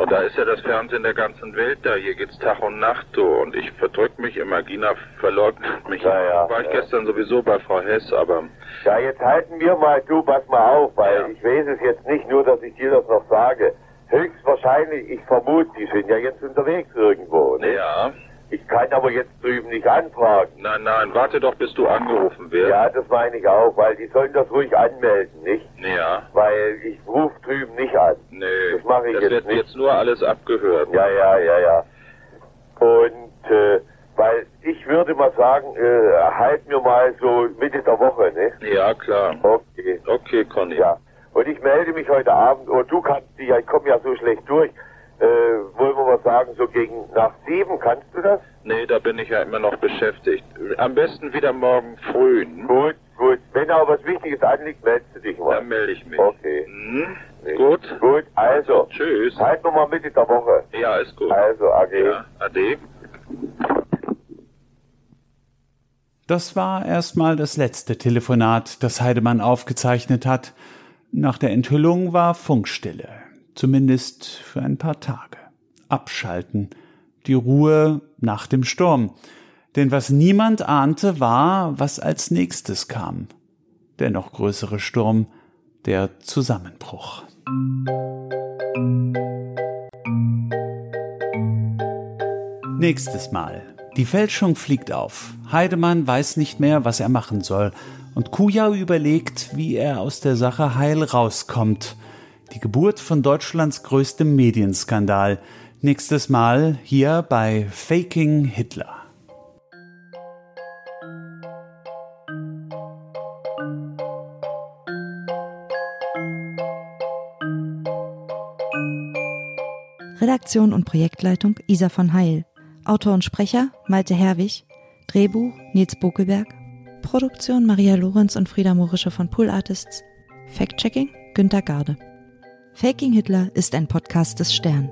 Speaker 5: Und da ist ja das Fernsehen der ganzen Welt da. Hier geht's Tag und Nacht so. Und ich verdrück mich immer. Gina verleugnet mich.
Speaker 2: Ja, ja,
Speaker 5: War ich
Speaker 2: ja.
Speaker 5: gestern sowieso bei Frau Hess, aber
Speaker 2: Ja, jetzt halten wir mal, du, pass mal auf, weil ich weiß es jetzt nicht nur, dass ich dir das noch sage. Höchstwahrscheinlich, ich vermute, die sind ja jetzt unterwegs irgendwo. Ne?
Speaker 5: ja.
Speaker 2: Ich kann aber jetzt drüben nicht anfragen.
Speaker 5: Nein, nein, warte doch, bis du angerufen wirst.
Speaker 2: Ja, das meine ich auch, weil die sollen das ruhig anmelden, nicht?
Speaker 5: Ja.
Speaker 2: Weil ich ruf drüben nicht an.
Speaker 5: Nee.
Speaker 2: Das mache ich
Speaker 5: das
Speaker 2: jetzt
Speaker 5: wird
Speaker 2: nicht.
Speaker 5: jetzt nur alles abgehört.
Speaker 2: Ja, ja, ja, ja. Und äh, weil ich würde mal sagen, äh, halt mir mal so Mitte der Woche, ne?
Speaker 5: Ja, klar.
Speaker 2: Okay.
Speaker 5: Okay, Conny.
Speaker 2: Ja. Und ich melde mich heute Abend, und du kannst dich, ja, ich komme ja so schlecht durch, äh, wollen wir mal sagen, so gegen nach sieben, kannst du das?
Speaker 5: Nee, da bin ich ja immer noch beschäftigt. Am besten wieder morgen früh.
Speaker 2: Gut, gut. Wenn aber was Wichtiges anliegt, meldest du dich mal.
Speaker 13: Dann melde ich mich.
Speaker 2: Okay.
Speaker 13: Hm?
Speaker 2: Nee.
Speaker 13: Gut.
Speaker 2: Gut, also.
Speaker 13: Tschüss.
Speaker 2: Halt nochmal Mitte der Woche.
Speaker 13: Ja, ist gut.
Speaker 2: Also, AG.
Speaker 13: Ja, ade.
Speaker 3: Das war erstmal das letzte Telefonat, das Heidemann aufgezeichnet hat. Nach der Enthüllung war Funkstille. Zumindest für ein paar Tage. Abschalten. Die Ruhe nach dem Sturm. Denn was niemand ahnte, war, was als nächstes kam. Der noch größere Sturm, der Zusammenbruch. Nächstes Mal. Die Fälschung fliegt auf. Heidemann weiß nicht mehr, was er machen soll. Und Kujau überlegt, wie er aus der Sache heil rauskommt. Die Geburt von Deutschlands größtem Medienskandal. Nächstes Mal hier bei Faking Hitler.
Speaker 9: Redaktion und Projektleitung Isa von Heil. Autor und Sprecher Malte Herwig. Drehbuch Nils Bokelberg. Produktion Maria Lorenz und Frieda Morische von Pool Artists. Fact-Checking Günter Garde. Faking Hitler ist ein Podcast des Stern.